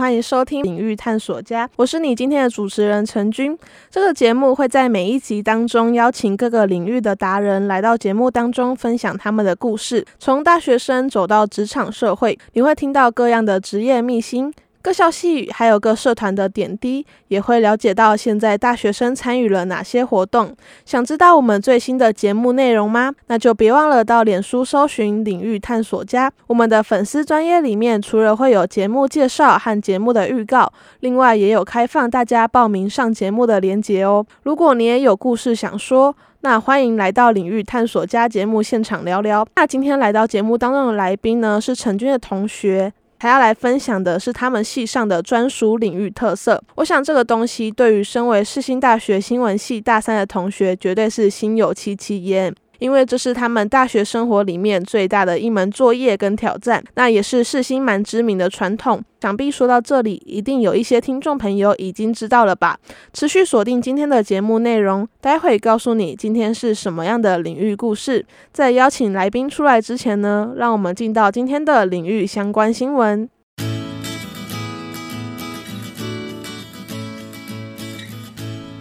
欢迎收听领域探索家，我是你今天的主持人陈军。这个节目会在每一集当中邀请各个领域的达人来到节目当中分享他们的故事，从大学生走到职场社会，你会听到各样的职业秘辛。各校细语，还有各社团的点滴，也会了解到现在大学生参与了哪些活动。想知道我们最新的节目内容吗？那就别忘了到脸书搜寻“领域探索家”。我们的粉丝专业里面，除了会有节目介绍和节目的预告，另外也有开放大家报名上节目的连结哦。如果你也有故事想说，那欢迎来到“领域探索家”节目现场聊聊。那今天来到节目当中的来宾呢，是陈军的同学。还要来分享的是他们系上的专属领域特色。我想这个东西对于身为世新大学新闻系大三的同学，绝对是心有戚戚焉。因为这是他们大学生活里面最大的一门作业跟挑战，那也是世新蛮知名的传统。想必说到这里，一定有一些听众朋友已经知道了吧？持续锁定今天的节目内容，待会告诉你今天是什么样的领域故事。在邀请来宾出来之前呢，让我们进到今天的领域相关新闻。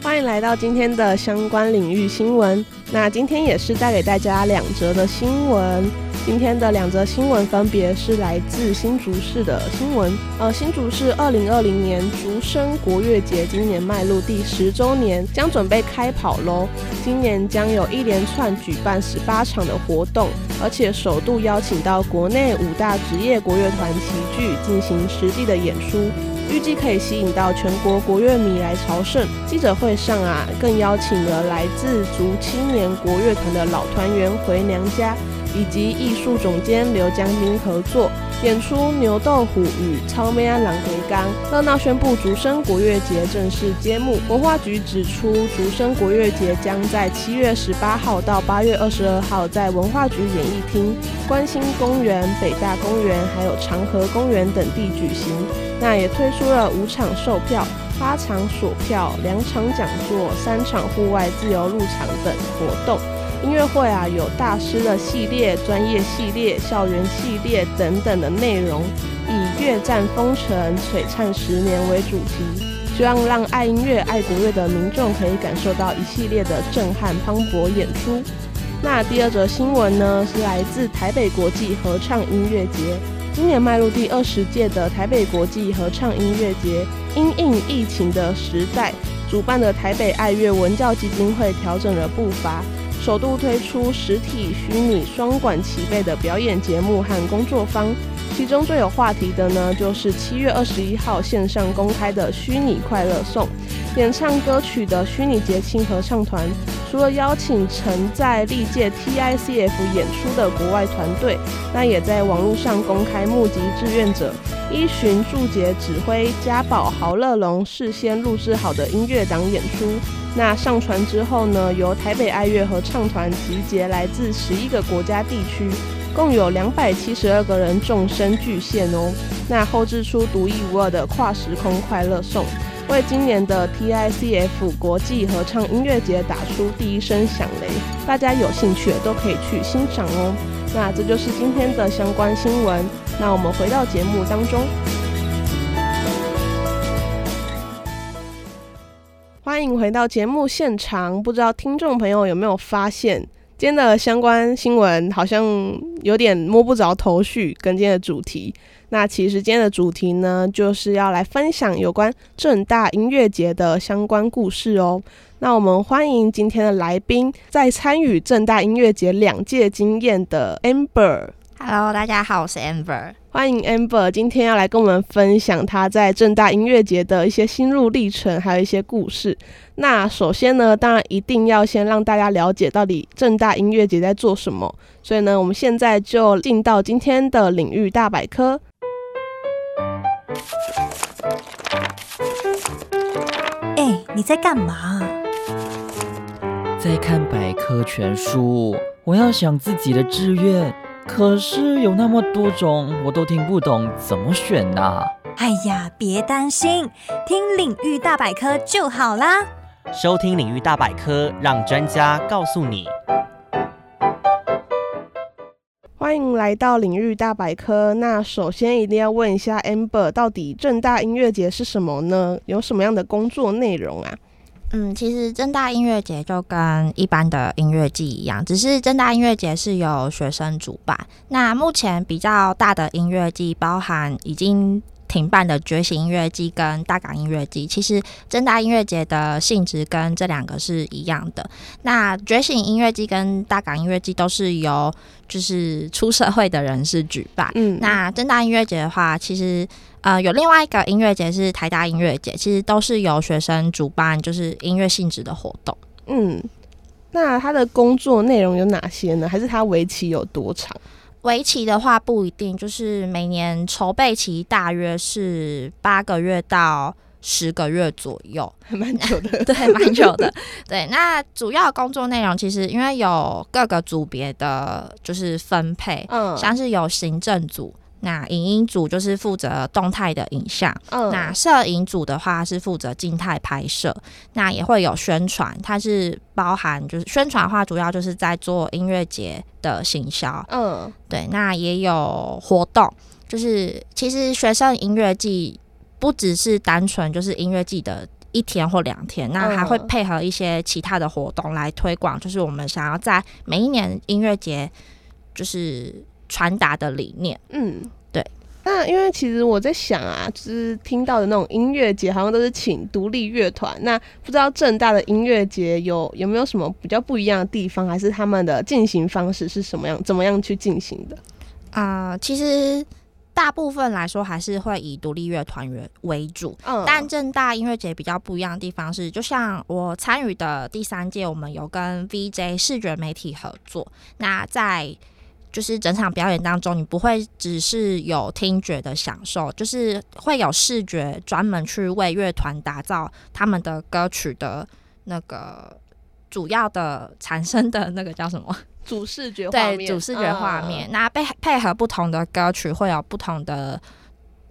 欢迎来到今天的相关领域新闻。那今天也是带给大家两则的新闻。今天的两则新闻分别是来自新竹市的新闻。呃，新竹市二零二零年竹生国乐节今年迈入第十周年，将准备开跑喽。今年将有一连串举办十八场的活动，而且首度邀请到国内五大职业国乐团齐聚进行实地的演出。预计可以吸引到全国国乐迷来朝圣。记者会上啊，更邀请了来自竹青年国乐团的老团员回娘家。以及艺术总监刘江斌合作演出《牛豆虎与超妹安郎回刚》，热闹宣布竹生国乐节正式揭幕。文化局指出，竹生国乐节将在七月十八号到八月二十二号在文化局演艺厅、关心公园、北大公园还有长河公园等地举行。那也推出了五场售票、八场锁票、两场讲座、三场户外自由入场等活动。音乐会啊，有大师的系列、专业系列、校园系列等等的内容，以“乐战风尘，璀璨十年”为主题，希望让爱音乐、爱国乐的民众可以感受到一系列的震撼磅礴演出。那第二则新闻呢，是来自台北国际合唱音乐节，今年迈入第二十届的台北国际合唱音乐节，因应疫情的时代，主办的台北爱乐文教基金会调整了步伐。首度推出实体、虚拟双管齐备的表演节目和工作坊，其中最有话题的呢，就是七月二十一号线上公开的虚拟快乐颂，演唱歌曲的虚拟节庆合唱团，除了邀请曾在历届 TICF 演出的国外团队，那也在网络上公开募集志愿者，依循祝捷指挥家宝豪乐龙事先录制好的音乐档演出。那上传之后呢？由台北爱乐合唱团集结来自十一个国家地区，共有两百七十二个人众声巨献哦。那后置出独一无二的跨时空快乐颂，为今年的 TICF 国际合唱音乐节打出第一声响雷。大家有兴趣都可以去欣赏哦。那这就是今天的相关新闻。那我们回到节目当中。欢迎回到节目现场。不知道听众朋友有没有发现，今天的相关新闻好像有点摸不着头绪，跟今天的主题。那其实今天的主题呢，就是要来分享有关正大音乐节的相关故事哦。那我们欢迎今天的来宾，在参与正大音乐节两届经验的 Amber。Hello，大家好，我是 Amber。欢迎 Amber，今天要来跟我们分享他在正大音乐节的一些心路历程，还有一些故事。那首先呢，当然一定要先让大家了解到底正大音乐节在做什么。所以呢，我们现在就进到今天的领域大百科。哎，你在干嘛？在看百科全书。我要想自己的志愿。可是有那么多种，我都听不懂，怎么选呢？哎呀，别担心，听领域大百科就好啦。收听领域大百科，让专家告诉你。欢迎来到领域大百科。那首先一定要问一下 Amber，到底正大音乐节是什么呢？有什么样的工作内容啊？嗯，其实正大音乐节就跟一般的音乐季一样，只是正大音乐节是由学生主办。那目前比较大的音乐季，包含已经。停办的觉醒音乐季跟大港音乐季，其实正大音乐节的性质跟这两个是一样的。那觉醒音乐季跟大港音乐季都是由就是出社会的人士举办。嗯，那正大音乐节的话，其实呃有另外一个音乐节是台大音乐节，其实都是由学生主办，就是音乐性质的活动。嗯，那他的工作内容有哪些呢？还是他为期有多长？为期的话不一定，就是每年筹备期大约是八个月到十个月左右，还 蛮久的。对，蛮久的。对，那主要工作内容其实因为有各个组别的就是分配，嗯，像是有行政组。那影音组就是负责动态的影像，那摄影组的话是负责静态拍摄，那也会有宣传，它是包含就是宣传的话，主要就是在做音乐节的行销，嗯，对，那也有活动，就是其实学生音乐季不只是单纯就是音乐季的一天或两天，那还会配合一些其他的活动来推广，就是我们想要在每一年音乐节就是。传达的理念，嗯，对。那因为其实我在想啊，就是听到的那种音乐节，好像都是请独立乐团。那不知道正大的音乐节有有没有什么比较不一样的地方，还是他们的进行方式是什么样，怎么样去进行的？啊，其实大部分来说还是会以独立乐团为为主。嗯，但正大音乐节比较不一样的地方是，就像我参与的第三届，我们有跟 VJ 视觉媒体合作。那在就是整场表演当中，你不会只是有听觉的享受，就是会有视觉专门去为乐团打造他们的歌曲的那个主要的 产生的那个叫什么 主视觉画面？对，主视觉画面。那配配合不同的歌曲，会有不同的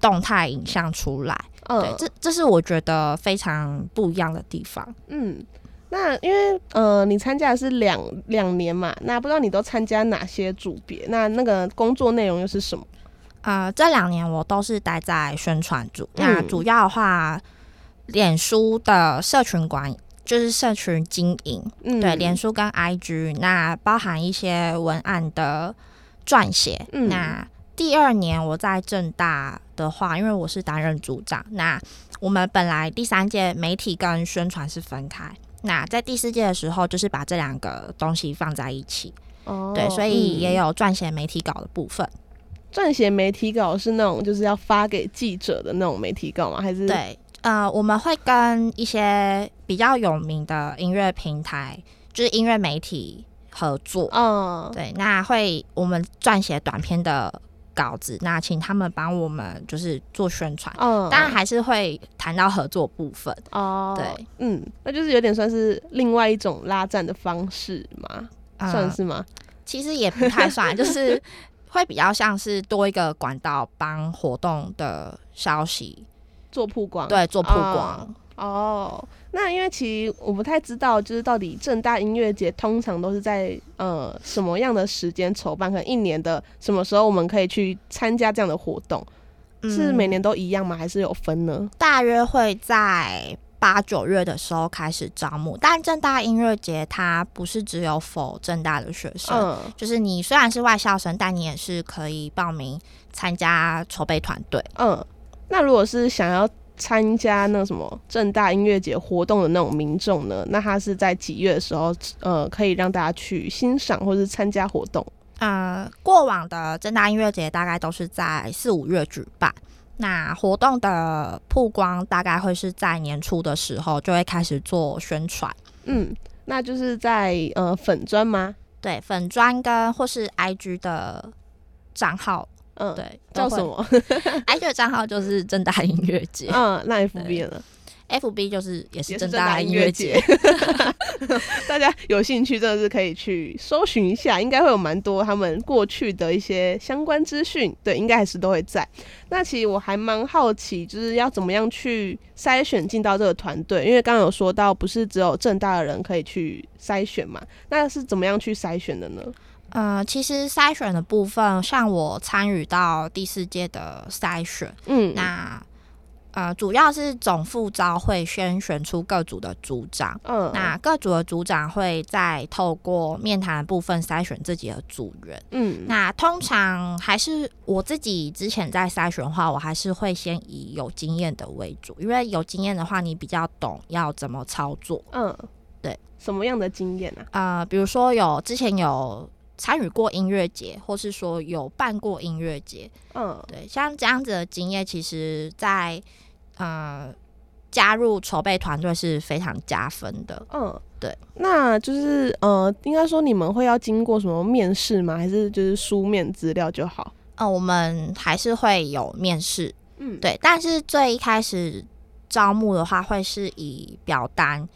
动态影像出来。对，这这是我觉得非常不一样的地方。嗯。那因为呃，你参加的是两两年嘛，那不知道你都参加哪些组别？那那个工作内容又是什么？呃，这两年我都是待在宣传组。那主要的话，脸书的社群管就是社群经营，对，脸书跟 IG，那包含一些文案的撰写。那第二年我在正大的话，因为我是担任组长，那我们本来第三届媒体跟宣传是分开。那在第四届的时候，就是把这两个东西放在一起，哦，对，所以也有撰写媒体稿的部分。撰写媒体稿是那种就是要发给记者的那种媒体稿吗？还是对，呃，我们会跟一些比较有名的音乐平台，就是音乐媒体合作，嗯，对，那会我们撰写短篇的。稿子，那请他们帮我们就是做宣传，嗯，当然还是会谈到合作部分。哦。对，嗯，那就是有点算是另外一种拉赞的方式嘛，算是吗？其实也不太算，就是会比较像是多一个管道帮活动的消息。做曝光，对，做曝光。哦，那因为其实我不太知道，就是到底正大音乐节通常都是在呃什么样的时间筹办？可能一年的什么时候我们可以去参加这样的活动？是每年都一样吗？还是有分呢？大约会在八九月的时候开始招募，但正大音乐节它不是只有否正大的学生，就是你虽然是外校生，但你也是可以报名参加筹备团队。嗯，那如果是想要。参加那什么正大音乐节活动的那种民众呢？那他是在几月的时候，呃，可以让大家去欣赏或者是参加活动？呃，过往的正大音乐节大概都是在四五月举办，那活动的曝光大概会是在年初的时候就会开始做宣传。嗯，那就是在呃粉砖吗？对，粉砖跟或是 IG 的账号。嗯，对，叫什么？IG 的账号就是正大音乐节。嗯，那 FB 呢？FB 就是也是正大音乐节。大家有兴趣真的是可以去搜寻一下，应该会有蛮多他们过去的一些相关资讯。对，应该还是都会在。那其实我还蛮好奇，就是要怎么样去筛选进到这个团队？因为刚刚有说到，不是只有正大的人可以去筛选嘛？那是怎么样去筛选的呢？呃，其实筛选的部分，像我参与到第四届的筛选，嗯，那呃，主要是总副招会先选出各组的组长，嗯，那各组的组长会再透过面谈的部分筛选自己的组员，嗯，那通常还是我自己之前在筛选的话，我还是会先以有经验的为主，因为有经验的话，你比较懂要怎么操作，嗯，对，什么样的经验呢？呃，比如说有之前有。参与过音乐节，或是说有办过音乐节，嗯，对，像这样子的经验，其实在呃加入筹备团队是非常加分的。嗯，对，那就是呃，应该说你们会要经过什么面试吗？还是就是书面资料就好？呃，我们还是会有面试，嗯，对，但是最一开始招募的话，会是以表单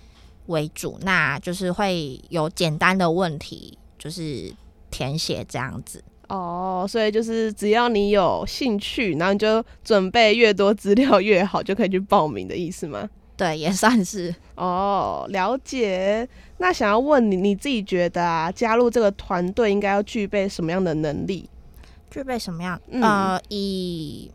为主，那就是会有简单的问题，就是。填写这样子哦，所以就是只要你有兴趣，然后你就准备越多资料越好，就可以去报名的意思吗？对，也算是哦，了解。那想要问你，你自己觉得啊，加入这个团队应该要具备什么样的能力？具备什么样？呃，以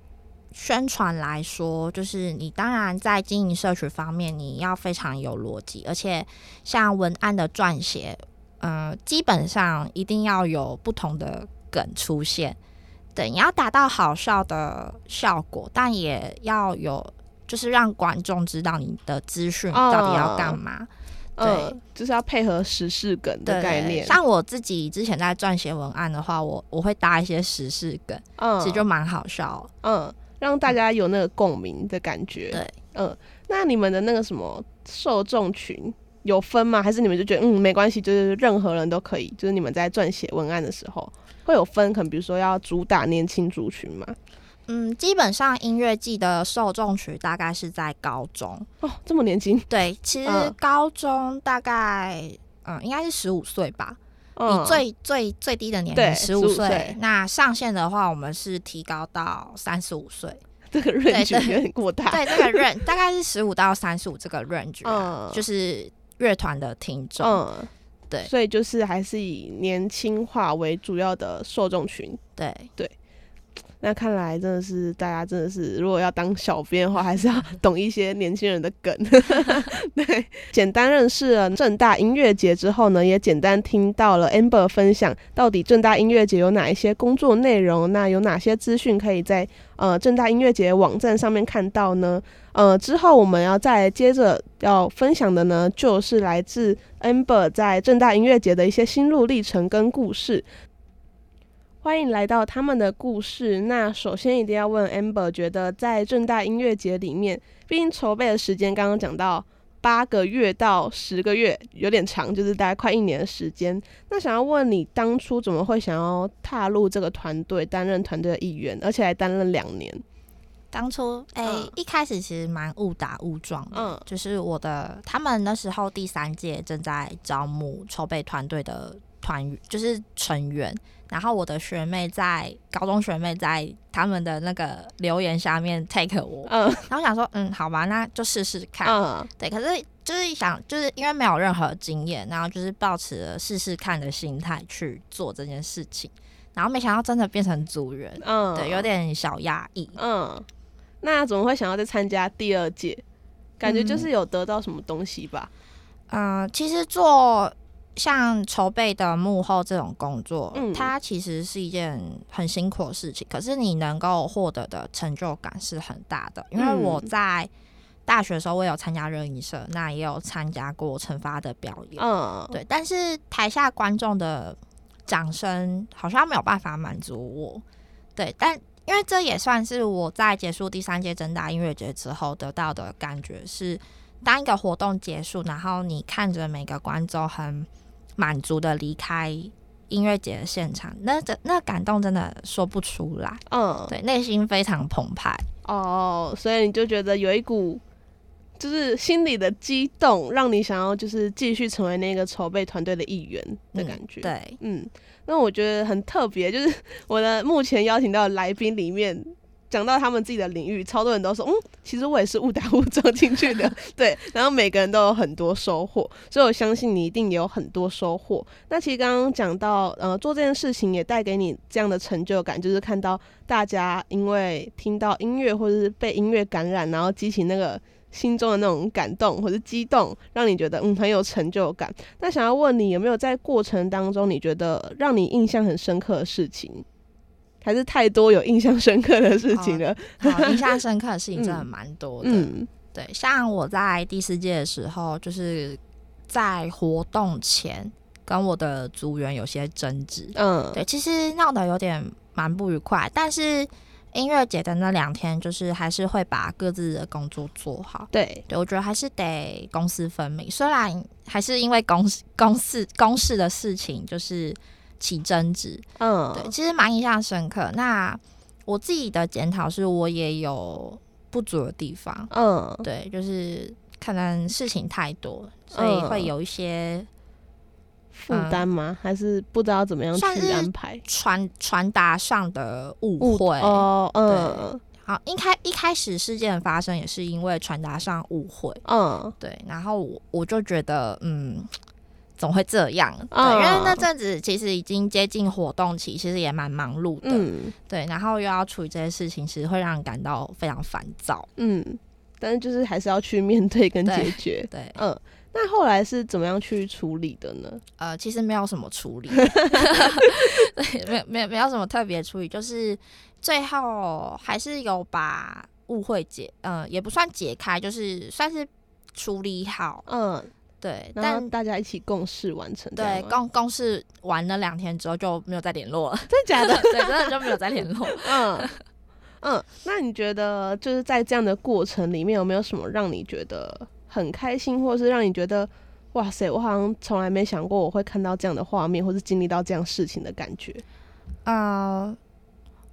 宣传来说，就是你当然在经营社群方面，你要非常有逻辑，而且像文案的撰写。嗯，基本上一定要有不同的梗出现，对，你要达到好笑的效果，但也要有，就是让观众知道你的资讯到底要干嘛。对，就是要配合时事梗的概念。像我自己之前在撰写文案的话，我我会搭一些时事梗，嗯，其实就蛮好笑，嗯，让大家有那个共鸣的感觉。对，嗯，那你们的那个什么受众群？有分吗？还是你们就觉得嗯没关系，就是任何人都可以？就是你们在撰写文案的时候会有分，可能比如说要主打年轻族群嘛？嗯，基本上音乐季的受众群大概是在高中哦，这么年轻？对，其实高中大概嗯应该是十五岁吧，你最最最低的年龄十五岁，那上限的话我们是提高到三十五岁，这个 range 有点过大。对，这个 range 大概是十五到三十五这个 range，嗯，就是。乐团的听众，嗯，对，所以就是还是以年轻化为主要的受众群，对对。那看来真的是大家真的是，如果要当小编的话，还是要懂一些年轻人的梗。对，简单认识了正大音乐节之后呢，也简单听到了 Amber 分享到底正大音乐节有哪一些工作内容，那有哪些资讯可以在呃正大音乐节网站上面看到呢？呃，之后我们要再接着要分享的呢，就是来自 Amber 在正大音乐节的一些心路历程跟故事。欢迎来到他们的故事。那首先一定要问 Amber，觉得在正大音乐节里面，毕竟筹备的时间刚刚讲到八个月到十个月，有点长，就是大概快一年的时间。那想要问你，当初怎么会想要踏入这个团队，担任团队的一员，而且还担任两年？当初哎，一开始其实蛮误打误撞的，嗯，就是我的他们那时候第三届正在招募筹备团队的团员，就是成员。然后我的学妹在高中学妹在他们的那个留言下面 take 我，嗯，然后想说，嗯，好吧，那就试试看，嗯，对，可是就是想，就是因为没有任何经验，然后就是抱持了试试看的心态去做这件事情，然后没想到真的变成组员，嗯，对，有点小压抑，嗯，那怎么会想要再参加第二届？感觉就是有得到什么东西吧？嗯，其实做。像筹备的幕后这种工作，它其实是一件很辛苦的事情。可是你能够获得的成就感是很大的。因为我在大学的时候，我有参加热音社，那也有参加过惩罚的表演。嗯，对。但是台下观众的掌声好像没有办法满足我。对，但因为这也算是我在结束第三届真大音乐节之后得到的感觉是，当一个活动结束，然后你看着每个观众很。满足的离开音乐节的现场，那这那感动真的说不出来，嗯，对，内心非常澎湃。哦，所以你就觉得有一股就是心里的激动，让你想要就是继续成为那个筹备团队的一员的感觉，对，嗯，那我觉得很特别，就是 我的目前邀请到的来宾里面讲到他们自己的领域，超多人都说，嗯，其实我也是误打误撞进去的，对。然后每个人都有很多收获，所以我相信你一定有很多收获。那其实刚刚讲到，呃，做这件事情也带给你这样的成就感，就是看到大家因为听到音乐或者是被音乐感染，然后激起那个心中的那种感动或者激动，让你觉得嗯很有成就感。那想要问你，有没有在过程当中你觉得让你印象很深刻的事情？还是太多有印象深刻的事情了。好，印象深刻的事情 真的蛮多的。嗯，对，像我在第四届的时候，就是在活动前跟我的组员有些争执。嗯，对，其实闹得有点蛮不愉快。但是音乐节的那两天，就是还是会把各自的工作做好。对，对我觉得还是得公私分明。虽然还是因为公公事公事的事情，就是。起争执，嗯，对，其实蛮印象深刻。那我自己的检讨是，我也有不足的地方，嗯，对，就是可能事情太多，所以会有一些负担吗？还是不知道怎么样去安排？传传达上的误会？哦，嗯，好，一开一开始事件的发生也是因为传达上误会，嗯，对，然后我我就觉得，嗯。总会这样，对，因为那阵子其实已经接近活动期，其实也蛮忙碌的，嗯，对，然后又要处理这些事情，其实会让人感到非常烦躁，嗯，但是就是还是要去面对跟解决，对，嗯，那后来是怎么样去处理的呢？呃，其实没有什么处理，对，没有没有没有什么特别处理，就是最后还是有把误会解，嗯，也不算解开，就是算是处理好，嗯。对，但大家一起共事完成。对，共共事完了两天之后就没有再联络了。真的假的？对，真的就没有再联络。嗯嗯，那你觉得就是在这样的过程里面，有没有什么让你觉得很开心，或者是让你觉得哇塞，我好像从来没想过我会看到这样的画面，或是经历到这样事情的感觉？呃，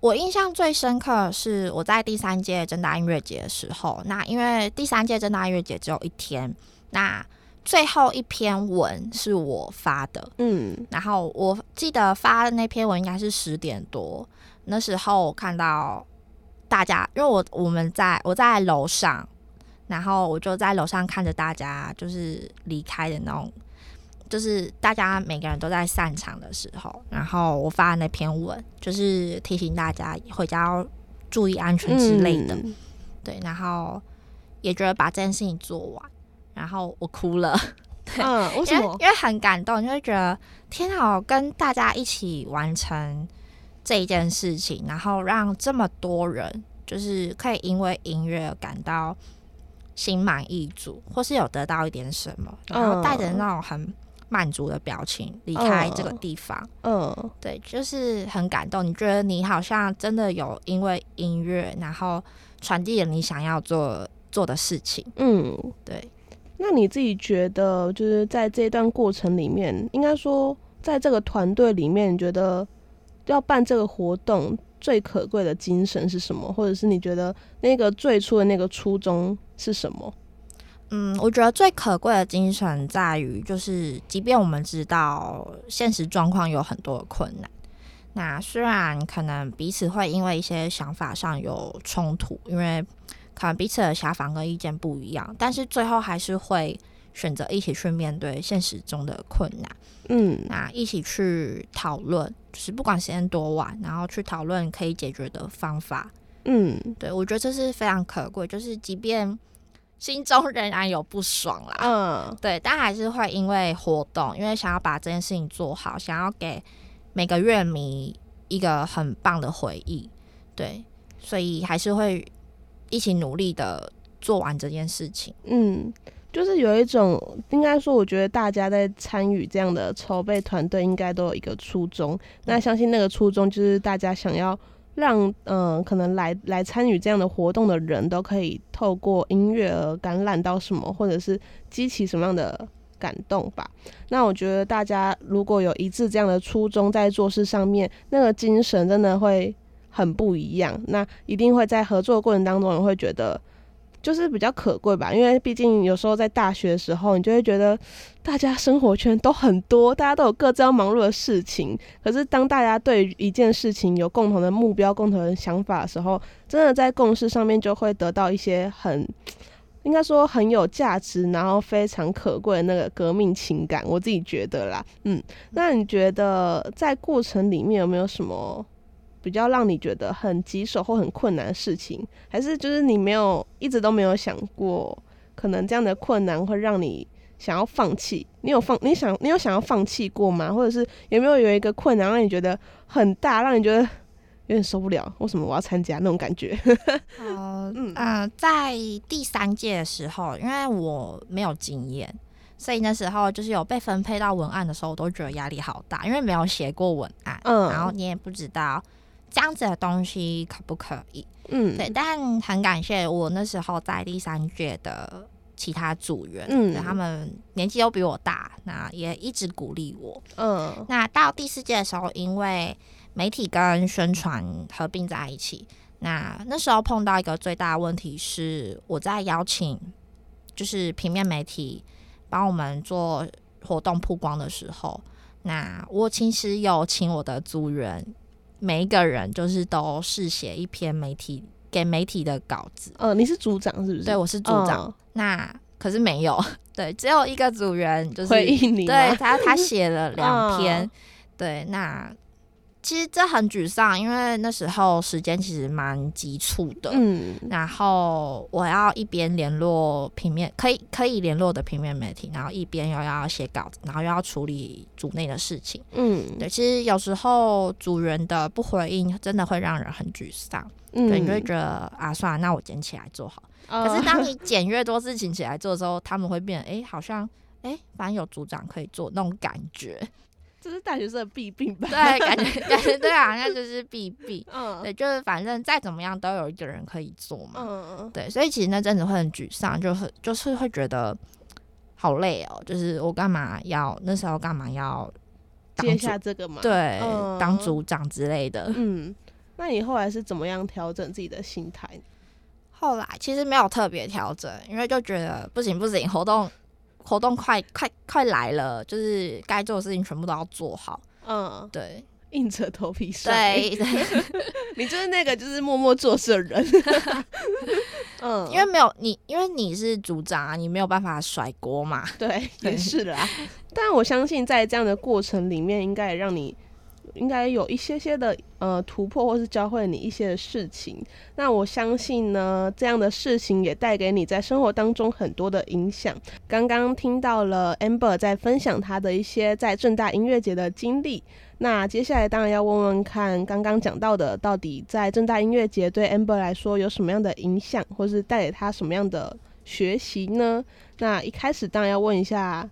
我印象最深刻是我在第三届正大音乐节的时候，那因为第三届正大音乐节只有一天，那最后一篇文是我发的，嗯，然后我记得发的那篇文应该是十点多，那时候我看到大家，因为我我们在我在楼上，然后我就在楼上看着大家就是离开的那种，就是大家每个人都在散场的时候，然后我发的那篇文就是提醒大家回家要注意安全之类的，对，然后也觉得把这件事情做完。然后我哭了，嗯，为什么？因为很感动，就会觉得天啊，跟大家一起完成这一件事情，然后让这么多人就是可以因为音乐感到心满意足，或是有得到一点什么，然后带着那种很满足的表情离开这个地方。嗯，对，就是很感动。你觉得你好像真的有因为音乐，然后传递了你想要做做的事情。嗯，对。那你自己觉得，就是在这段过程里面，应该说，在这个团队里面，你觉得要办这个活动最可贵的精神是什么？或者是你觉得那个最初的那个初衷是什么？嗯，我觉得最可贵的精神在于，就是即便我们知道现实状况有很多的困难，那虽然可能彼此会因为一些想法上有冲突，因为。可能彼此的想法跟意见不一样，但是最后还是会选择一起去面对现实中的困难。嗯，那一起去讨论，就是不管时间多晚，然后去讨论可以解决的方法。嗯，对，我觉得这是非常可贵，就是即便心中仍然有不爽啦，嗯，对，但还是会因为活动，因为想要把这件事情做好，想要给每个乐迷一个很棒的回忆，对，所以还是会。一起努力的做完这件事情。嗯，就是有一种，应该说，我觉得大家在参与这样的筹备团队，应该都有一个初衷。那相信那个初衷就是大家想要让，嗯，可能来来参与这样的活动的人都可以透过音乐而感染到什么，或者是激起什么样的感动吧。那我觉得大家如果有一致这样的初衷在做事上面，那个精神真的会。很不一样，那一定会在合作过程当中，你会觉得就是比较可贵吧，因为毕竟有时候在大学的时候，你就会觉得大家生活圈都很多，大家都有各自要忙碌的事情。可是当大家对一件事情有共同的目标、共同的想法的时候，真的在共事上面就会得到一些很，应该说很有价值，然后非常可贵的那个革命情感。我自己觉得啦，嗯，那你觉得在过程里面有没有什么？比较让你觉得很棘手或很困难的事情，还是就是你没有一直都没有想过，可能这样的困难会让你想要放弃？你有放你想你有想要放弃过吗？或者是有没有有一个困难让你觉得很大，让你觉得有点受不了？为什么我要参加那种感觉？呃嗯呃，在第三届的时候，因为我没有经验，所以那时候就是有被分配到文案的时候，我都觉得压力好大，因为没有写过文案，嗯，然后你也不知道。这样子的东西可不可以？嗯，对，但很感谢我那时候在第三届的其他组员，嗯，他们年纪都比我大，那也一直鼓励我。嗯，那到第四届的时候，因为媒体跟宣传合并在一起，那那时候碰到一个最大的问题是，我在邀请就是平面媒体帮我们做活动曝光的时候，那我其实有请我的组员。每一个人就是都是写一篇媒体给媒体的稿子。呃，你是组长是不是？对，我是组长。那可是没有，对，只有一个组员就是回应你，对他他写了两 篇，对，那。其实这很沮丧，因为那时候时间其实蛮急促的。嗯，然后我要一边联络平面可以可以联络的平面媒体，然后一边又要写稿子，然后又要处理组内的事情。嗯，对，其实有时候组员的不回应，真的会让人很沮丧。嗯，对，你会觉得啊，算了，那我捡起来做好。可是当你捡越多事情起来做的时候，他们会变，哎，好像，哎，反正有组长可以做那种感觉。这是大学生的弊病吧？对，感觉 感觉对啊，那就是弊病。嗯，对，就是反正再怎么样都有一个人可以做嘛。嗯嗯对，所以其实那阵子会很沮丧，就是就是会觉得好累哦。就是我干嘛要那时候干嘛要接下这个嘛？对，当组长之类的。嗯，那你后来是怎么样调整自己的心态？后来其实没有特别调整，因为就觉得不行不行，活动。活动快快快来了，就是该做的事情全部都要做好。嗯，对，硬着头皮上。对，你就是那个就是默默做事的人。嗯，因为没有你，因为你是组长啊，你没有办法甩锅嘛。对，也是啦。但我相信在这样的过程里面，应该也让你。应该有一些些的呃突破，或是教会你一些的事情。那我相信呢，这样的事情也带给你在生活当中很多的影响。刚刚听到了 Amber 在分享他的一些在正大音乐节的经历。那接下来当然要问问看，刚刚讲到的，到底在正大音乐节对 Amber 来说有什么样的影响，或是带给他什么样的学习呢？那一开始当然要问一下。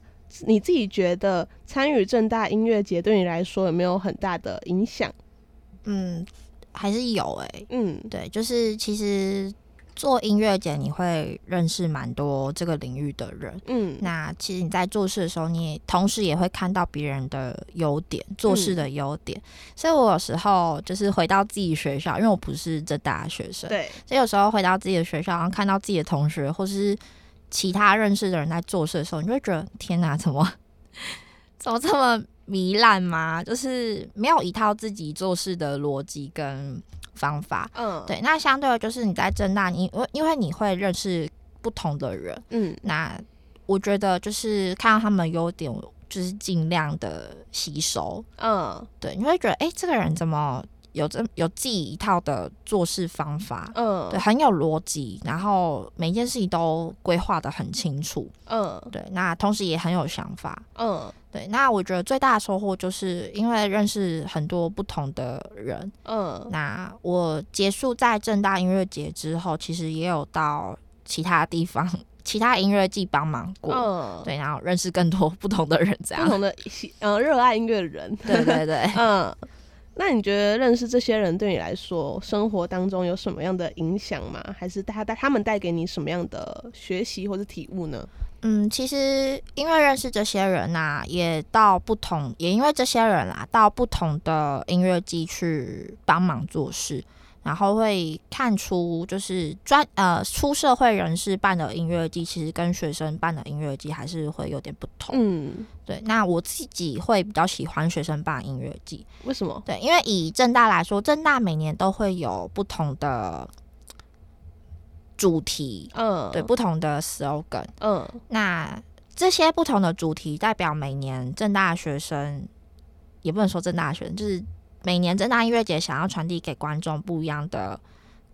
你自己觉得参与正大音乐节对你来说有没有很大的影响？嗯，还是有诶。嗯，对，就是其实做音乐节你会认识蛮多这个领域的人。嗯，那其实你在做事的时候，你也同时也会看到别人的优点，做事的优点。所以我有时候就是回到自己学校，因为我不是正大学生，对，所以有时候回到自己的学校，然后看到自己的同学或是。其他认识的人在做事的时候，你就会觉得天哪，怎么怎么这么糜烂吗？就是没有一套自己做事的逻辑跟方法。嗯，对。那相对的，就是你在正大，你因为你会认识不同的人。嗯，那我觉得就是看到他们优点，就是尽量的吸收。嗯，对，你会觉得哎，这个人怎么？有这有自己一套的做事方法，嗯，对，很有逻辑，然后每件事情都规划的很清楚，嗯，对，那同时也很有想法，嗯，对，那我觉得最大的收获就是因为认识很多不同的人，嗯，那我结束在正大音乐节之后，其实也有到其他地方、其他音乐季帮忙过，嗯，对，然后认识更多 不同的人，这样不同的。呃热爱音乐的人，对对对，嗯。那你觉得认识这些人对你来说，生活当中有什么样的影响吗？还是他带他们带给你什么样的学习或者体悟呢？嗯，其实因为认识这些人呐，也到不同，也因为这些人啦，到不同的音乐季去帮忙做事。然后会看出就是专呃出社会人士办的音乐季，其实跟学生办的音乐季还是会有点不同。嗯，对。那我自己会比较喜欢学生办音乐季，为什么？对，因为以正大来说，正大每年都会有不同的主题，嗯，对，不同的 slogan，嗯，那这些不同的主题代表每年正大学生。也不能说正大学生，就是每年正大音乐节想要传递给观众不一样的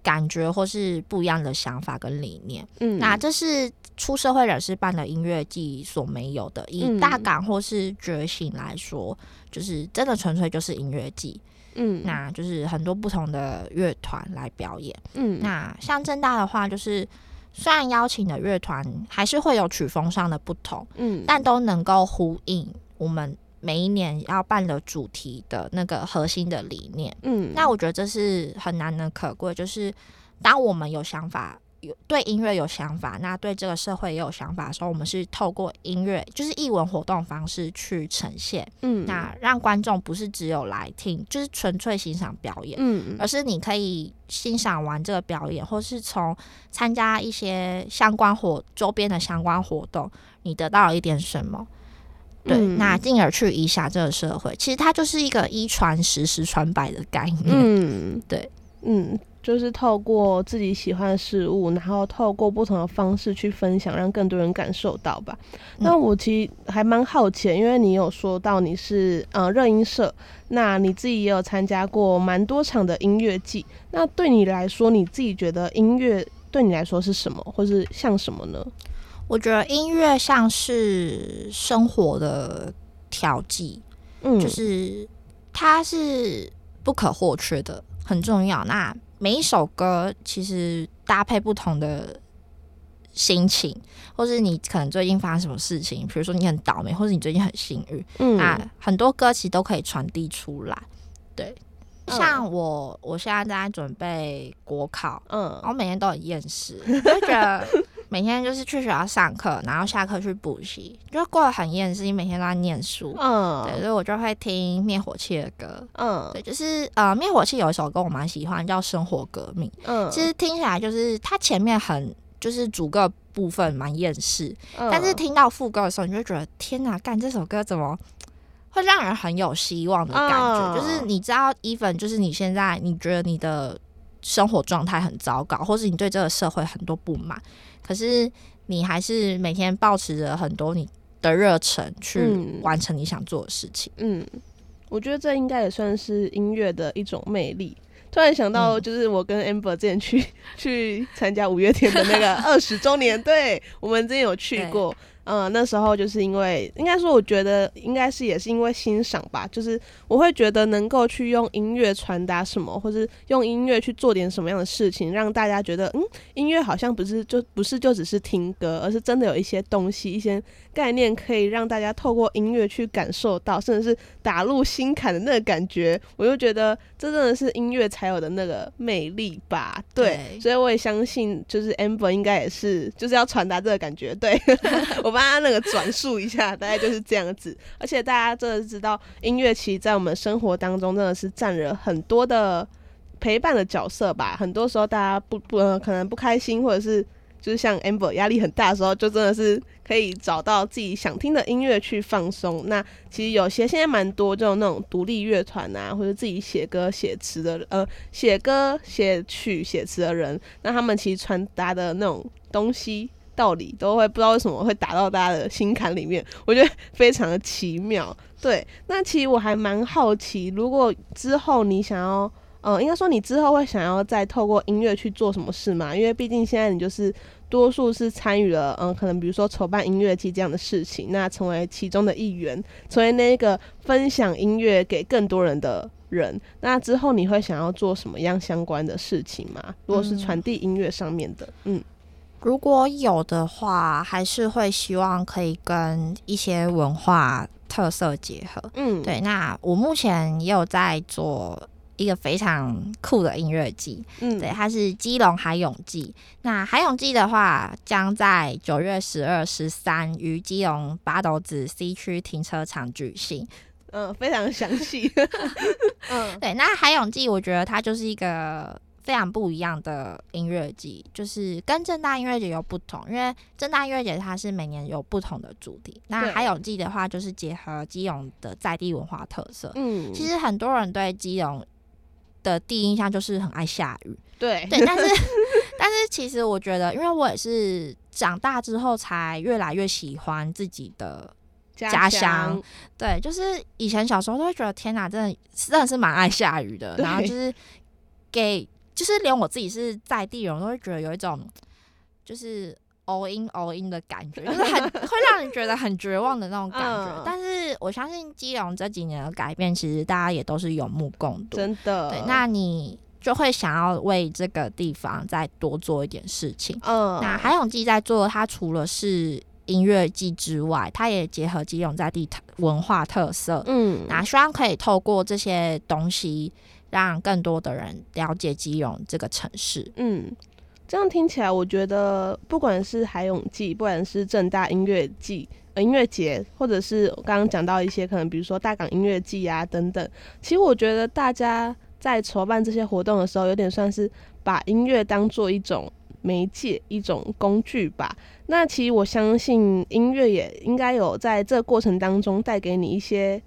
感觉，或是不一样的想法跟理念。嗯，那这是出社会人士办的音乐季所没有的。以大港或是觉醒来说，就是真的纯粹就是音乐季。嗯，那就是很多不同的乐团来表演。嗯，那像正大的话，就是虽然邀请的乐团还是会有曲风上的不同，嗯，但都能够呼应我们。每一年要办的主题的那个核心的理念，嗯，那我觉得这是很难能可贵。就是当我们有想法，有对音乐有想法，那对这个社会也有想法的时候，我们是透过音乐，就是艺文活动方式去呈现，嗯，那让观众不是只有来听，就是纯粹欣赏表演，嗯，而是你可以欣赏完这个表演，或是从参加一些相关活周边的相关活动，你得到了一点什么。对，那进而去影响这个社会，其实它就是一个一传十，十传百的概念。嗯，对，嗯，就是透过自己喜欢的事物，然后透过不同的方式去分享，让更多人感受到吧。那我其实还蛮好奇，因为你有说到你是呃热音社，那你自己也有参加过蛮多场的音乐季。那对你来说，你自己觉得音乐对你来说是什么，或是像什么呢？我觉得音乐像是生活的调剂，嗯，就是它是不可或缺的，很重要。那每一首歌其实搭配不同的心情，或是你可能最近发生什么事情，比如说你很倒霉，或者你最近很幸运，嗯，那很多歌其实都可以传递出来。对，像我，我现在在准备国考，嗯，我每天都很厌世，就觉得。每天就是去学校上课，然后下课去补习，就过得很厌世。你每天都在念书，嗯，对，所以我就会听灭火器的歌，嗯，对，就是呃，灭火器有一首歌我蛮喜欢，叫《生活革命》，嗯，其实听起来就是它前面很就是主歌部分蛮厌世，但是听到副歌的时候，你就觉得天哪，干这首歌怎么会让人很有希望的感觉？就是你知道，even 就是你现在你觉得你的生活状态很糟糕，或是你对这个社会很多不满。可是你还是每天保持着很多你的热忱去完成你想做的事情。嗯，我觉得这应该也算是音乐的一种魅力。突然想到，就是我跟 Amber 之前去 去参加五月天的那个二十周年，对我们之前有去过。嗯，那时候就是因为，应该说，我觉得应该是也是因为欣赏吧，就是我会觉得能够去用音乐传达什么，或是用音乐去做点什么样的事情，让大家觉得，嗯，音乐好像不是就不是就只是听歌，而是真的有一些东西、一些概念可以让大家透过音乐去感受到，甚至是打入心坎的那个感觉。我就觉得这真的是音乐才有的那个魅力吧。对，所以我也相信，就是 Amber 应该也是就是要传达这个感觉。对 我。帮他那个转述一下，大概就是这样子。而且大家真的知道，音乐其实在我们生活当中真的是占了很多的陪伴的角色吧。很多时候大家不不可能不开心，或者是就是像 Amber 压力很大的时候，就真的是可以找到自己想听的音乐去放松。那其实有些现在蛮多就那种独立乐团啊，或者自己写歌写词的呃写歌写曲写词的人，那他们其实传达的那种东西。道理都会不知道为什么会打到大家的心坎里面，我觉得非常的奇妙。对，那其实我还蛮好奇，如果之后你想要，呃，应该说你之后会想要再透过音乐去做什么事嘛？因为毕竟现在你就是多数是参与了，嗯，可能比如说筹办音乐季这样的事情，那成为其中的一员，成为那个分享音乐给更多人的人。那之后你会想要做什么样相关的事情吗？如果是传递音乐上面的，嗯。如果有的话，还是会希望可以跟一些文化特色结合。嗯，对。那我目前也有在做一个非常酷的音乐季，嗯，对，它是基隆海泳季。那海泳季的话，将在九月十二、十三于基隆八斗子 C 区停车场举行。嗯，非常详细。嗯，对。那海泳季，我觉得它就是一个。非常不一样的音乐季，就是跟正大音乐节有不同，因为正大音乐节它是每年有不同的主题。那还有季的话，就是结合基隆的在地文化特色。嗯，其实很多人对基隆的第一印象就是很爱下雨。对对，但是但是其实我觉得，因为我也是长大之后才越来越喜欢自己的。家乡，对，就是以前小时候都会觉得天哪，真的真的是蛮爱下雨的。然后就是给，就是连我自己是在地人，都会觉得有一种就是 all in all in 的感觉，就是很 会让人觉得很绝望的那种感觉。但是我相信基隆这几年的改变，其实大家也都是有目共睹，真的。对，那你就会想要为这个地方再多做一点事情。嗯，那海永记在做，它除了是。音乐季之外，它也结合基隆在地文化特色，嗯，那希望可以透过这些东西，让更多的人了解基隆这个城市。嗯，这样听起来，我觉得不管是海永季，不管是正大音乐季、音乐节，或者是我刚刚讲到一些可能，比如说大港音乐季啊等等，其实我觉得大家在筹办这些活动的时候，有点算是把音乐当做一种。媒介一种工具吧。那其实我相信音乐也应该有在这过程当中带给你一些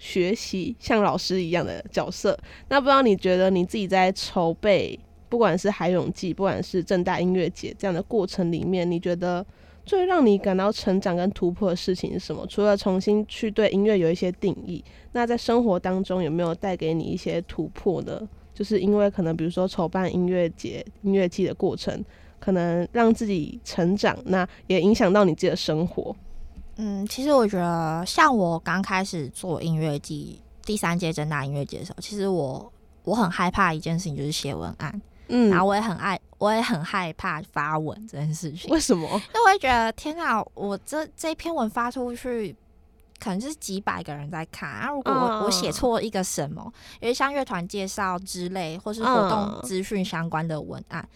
学习，像老师一样的角色。那不知道你觉得你自己在筹备，不管是海永记，不管是正大音乐节这样的过程里面，你觉得最让你感到成长跟突破的事情是什么？除了重新去对音乐有一些定义，那在生活当中有没有带给你一些突破呢？就是因为可能比如说筹办音乐节、音乐季的过程。可能让自己成长，那也影响到你自己的生活。嗯，其实我觉得，像我刚开始做音乐季第三届正大音乐节的时候，其实我我很害怕一件事情，就是写文案。嗯，然后我也很爱，我也很害怕发文这件事情。为什么？因为我也觉得，天哪！我这这篇文发出去，可能就是几百个人在看啊。如果我我写错一个什么，因为像乐团介绍之类，或是活动资讯相关的文案。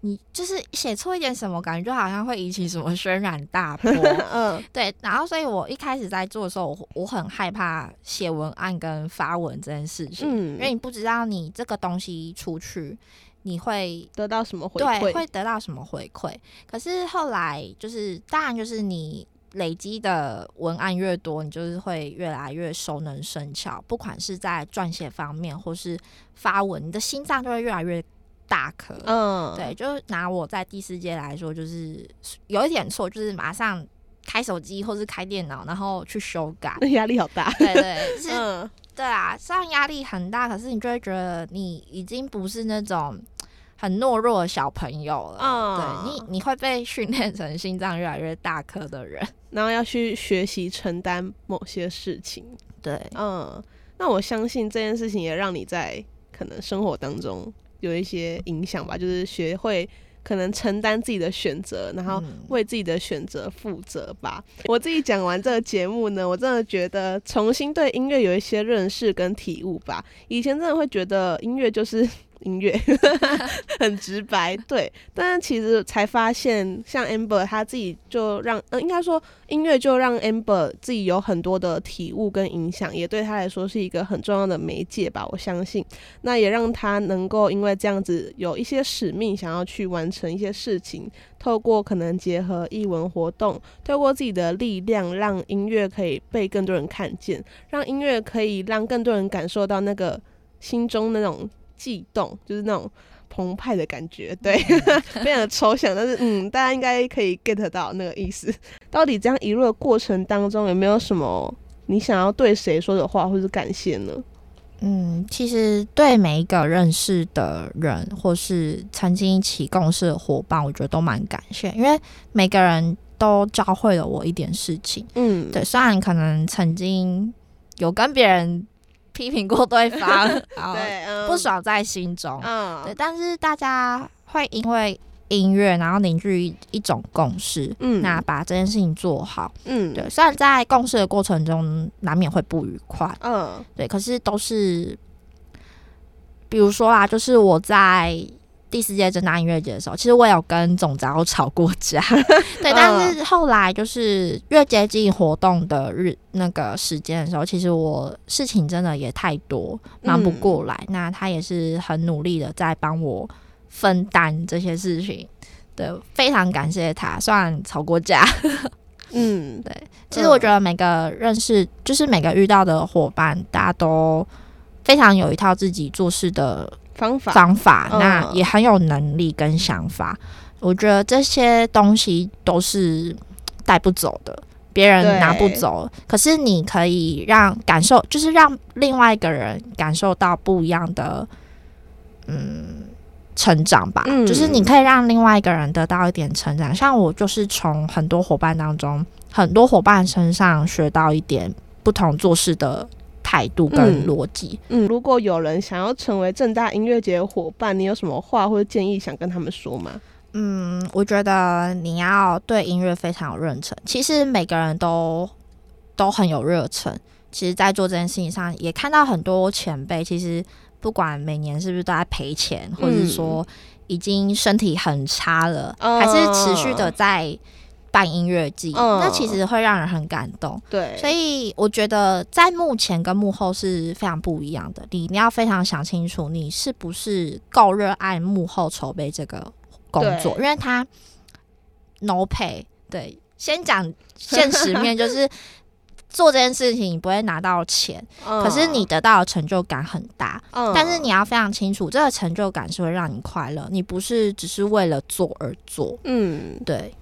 你就是写错一点什么，感觉就好像会引起什么轩然大波。嗯，对。然后，所以我一开始在做的时候，我我很害怕写文案跟发文这件事情，因为你不知道你这个东西出去，你会得到什么回馈，会得到什么回馈。可是后来就是，当然就是你累积的文案越多，你就是会越来越熟能生巧，不管是在撰写方面，或是发文，你的心脏就会越来越。大颗，嗯，对，就拿我在第四届来说，就是有一点错，就是马上开手机或是开电脑，然后去修改，压力好大，对对，是，对啊，虽然压力很大，可是你就会觉得你已经不是那种很懦弱的小朋友了，嗯，对你你会被训练成心脏越来越大颗的人，然后要去学习承担某些事情，对，嗯，那我相信这件事情也让你在可能生活当中。有一些影响吧，就是学会可能承担自己的选择，然后为自己的选择负责吧。我自己讲完这个节目呢，我真的觉得重新对音乐有一些认识跟体悟吧。以前真的会觉得音乐就是。音乐 很直白，对，但是其实才发现，像 Amber 他自己就让，嗯，应该说音乐就让 Amber 自己有很多的体悟跟影响，也对他来说是一个很重要的媒介吧。我相信，那也让他能够因为这样子有一些使命，想要去完成一些事情，透过可能结合译文活动，透过自己的力量，让音乐可以被更多人看见，让音乐可以让更多人感受到那个心中那种。悸动就是那种澎湃的感觉，对，非常的抽象，但是嗯，大家应该可以 get 到那个意思。到底这样一路的过程当中，有没有什么你想要对谁说的话，或是感谢呢？嗯，其实对每一个认识的人，或是曾经一起共事的伙伴，我觉得都蛮感谢，因为每个人都教会了我一点事情。嗯，对，虽然可能曾经有跟别人。批评过对方，对，不爽在心中，嗯，对，但是大家会因为音乐，然后凝聚一种共识，嗯，那把这件事情做好，嗯，对，虽然在共事的过程中难免会不愉快，嗯，对，可是都是，比如说啊，就是我在第四届正大音乐节的时候，其实我有跟总招吵过架，对，但是后来就是越接近活动的日那个时间的时候，其实我事情真的也太多，忙不过来。那他也是很努力的在帮我分担这些事情，对，非常感谢他。虽然吵过架，嗯，对，其实我觉得每个认识，就是每个遇到的伙伴，大家都非常有一套自己做事的。方法方法，那也很有能力跟想法。我觉得这些东西都是带不走的，别人拿不走。可是你可以让感受，就是让另外一个人感受到不一样的嗯成长吧。就是你可以让另外一个人得到一点成长。像我就是从很多伙伴当中，很多伙伴身上学到一点不同做事的。态度跟逻辑。嗯，如果有人想要成为正大音乐节的伙伴，你有什么话或者建议想跟他们说吗？嗯，我觉得你要对音乐非常有热忱。其实每个人都都很有热忱。其实，在做这件事情上，也看到很多前辈，其实不管每年是不是都在赔钱，或者说已经身体很差了，还是持续的在。办音乐季，那其实会让人很感动。对，所以我觉得在幕前跟幕后是非常不一样的。你你要非常想清楚，你是不是够热爱幕后筹备这个工作，因为他 no pay。对，先讲现实面，就是 做这件事情你不会拿到钱，可是你得到的成就感很大。但是你要非常清楚，这个成就感是会让你快乐，你不是只是为了做而做。嗯，对。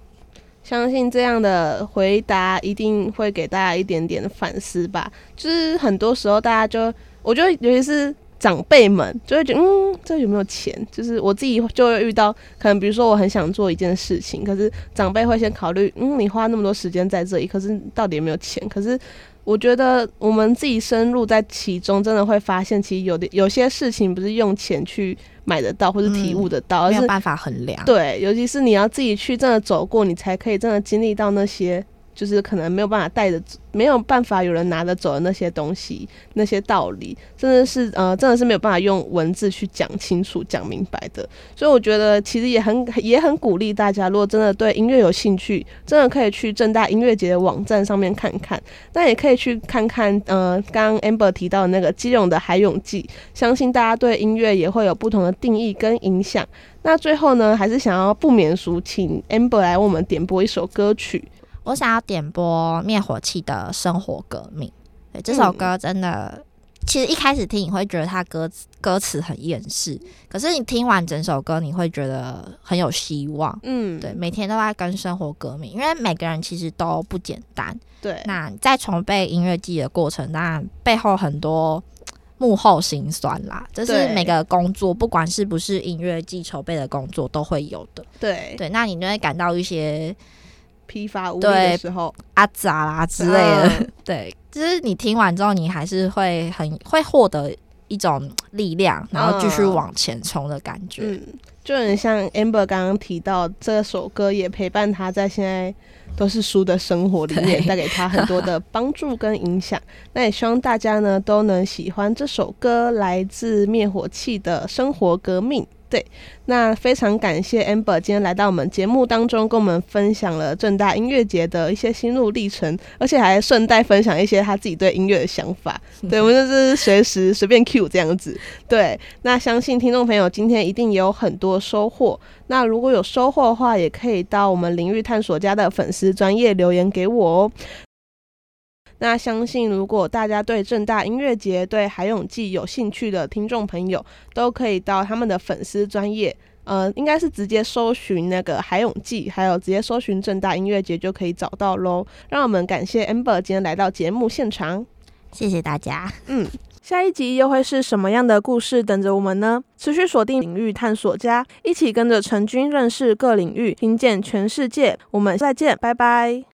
相信这样的回答一定会给大家一点点的反思吧。就是很多时候，大家就我觉得，尤其是长辈们，就会觉得，嗯，这有没有钱？就是我自己就会遇到，可能比如说我很想做一件事情，可是长辈会先考虑，嗯，你花那么多时间在这里，可是到底有没有钱？可是我觉得我们自己深入在其中，真的会发现，其实有的有些事情不是用钱去。买得到或是体悟得到，没有办法衡量。对，尤其是你要自己去真的走过，你才可以真的经历到那些。就是可能没有办法带着，没有办法有人拿得走的那些东西，那些道理，真的是呃，真的是没有办法用文字去讲清楚、讲明白的。所以我觉得其实也很也很鼓励大家，如果真的对音乐有兴趣，真的可以去正大音乐节的网站上面看看。那也可以去看看呃，刚刚 Amber 提到的那个基隆的海泳记，相信大家对音乐也会有不同的定义跟影响。那最后呢，还是想要不免俗，请 Amber 来为我们点播一首歌曲。我想要点播灭火器的生活革命。对这首歌真的，其实一开始听你会觉得它歌词歌词很厌世，可是你听完整首歌，你会觉得很有希望。嗯，对，每天都在跟生活革命，因为每个人其实都不简单。对，那在筹备音乐季的过程，当然背后很多幕后辛酸啦，这是每个工作，不管是不是音乐季筹备的工作，都会有的。对，对，那你就会感到一些。批发无力的时候，阿杂啦之类的，对，就是你听完之后，你还是会很会获得一种力量，然后继续往前冲的感觉。嗯，就很像 Amber 刚刚提到，这首歌也陪伴他在现在都是书的生活里面，带给他很多的帮助跟影响。那也希望大家呢都能喜欢这首歌，来自灭火器的生活革命。对，那非常感谢 Amber 今天来到我们节目当中，跟我们分享了正大音乐节的一些心路历程，而且还顺带分享一些他自己对音乐的想法。对，我们就是随时随便 Q 这样子。对，那相信听众朋友今天一定也有很多收获。那如果有收获的话，也可以到我们领域探索家的粉丝专业留言给我哦。那相信，如果大家对正大音乐节、对海泳记有兴趣的听众朋友，都可以到他们的粉丝专业，呃，应该是直接搜寻那个海泳记，还有直接搜寻正大音乐节就可以找到喽。让我们感谢 Amber 今天来到节目现场，谢谢大家。嗯，下一集又会是什么样的故事等着我们呢？持续锁定领域探索家，一起跟着陈军认识各领域，听见全世界。我们再见，拜拜。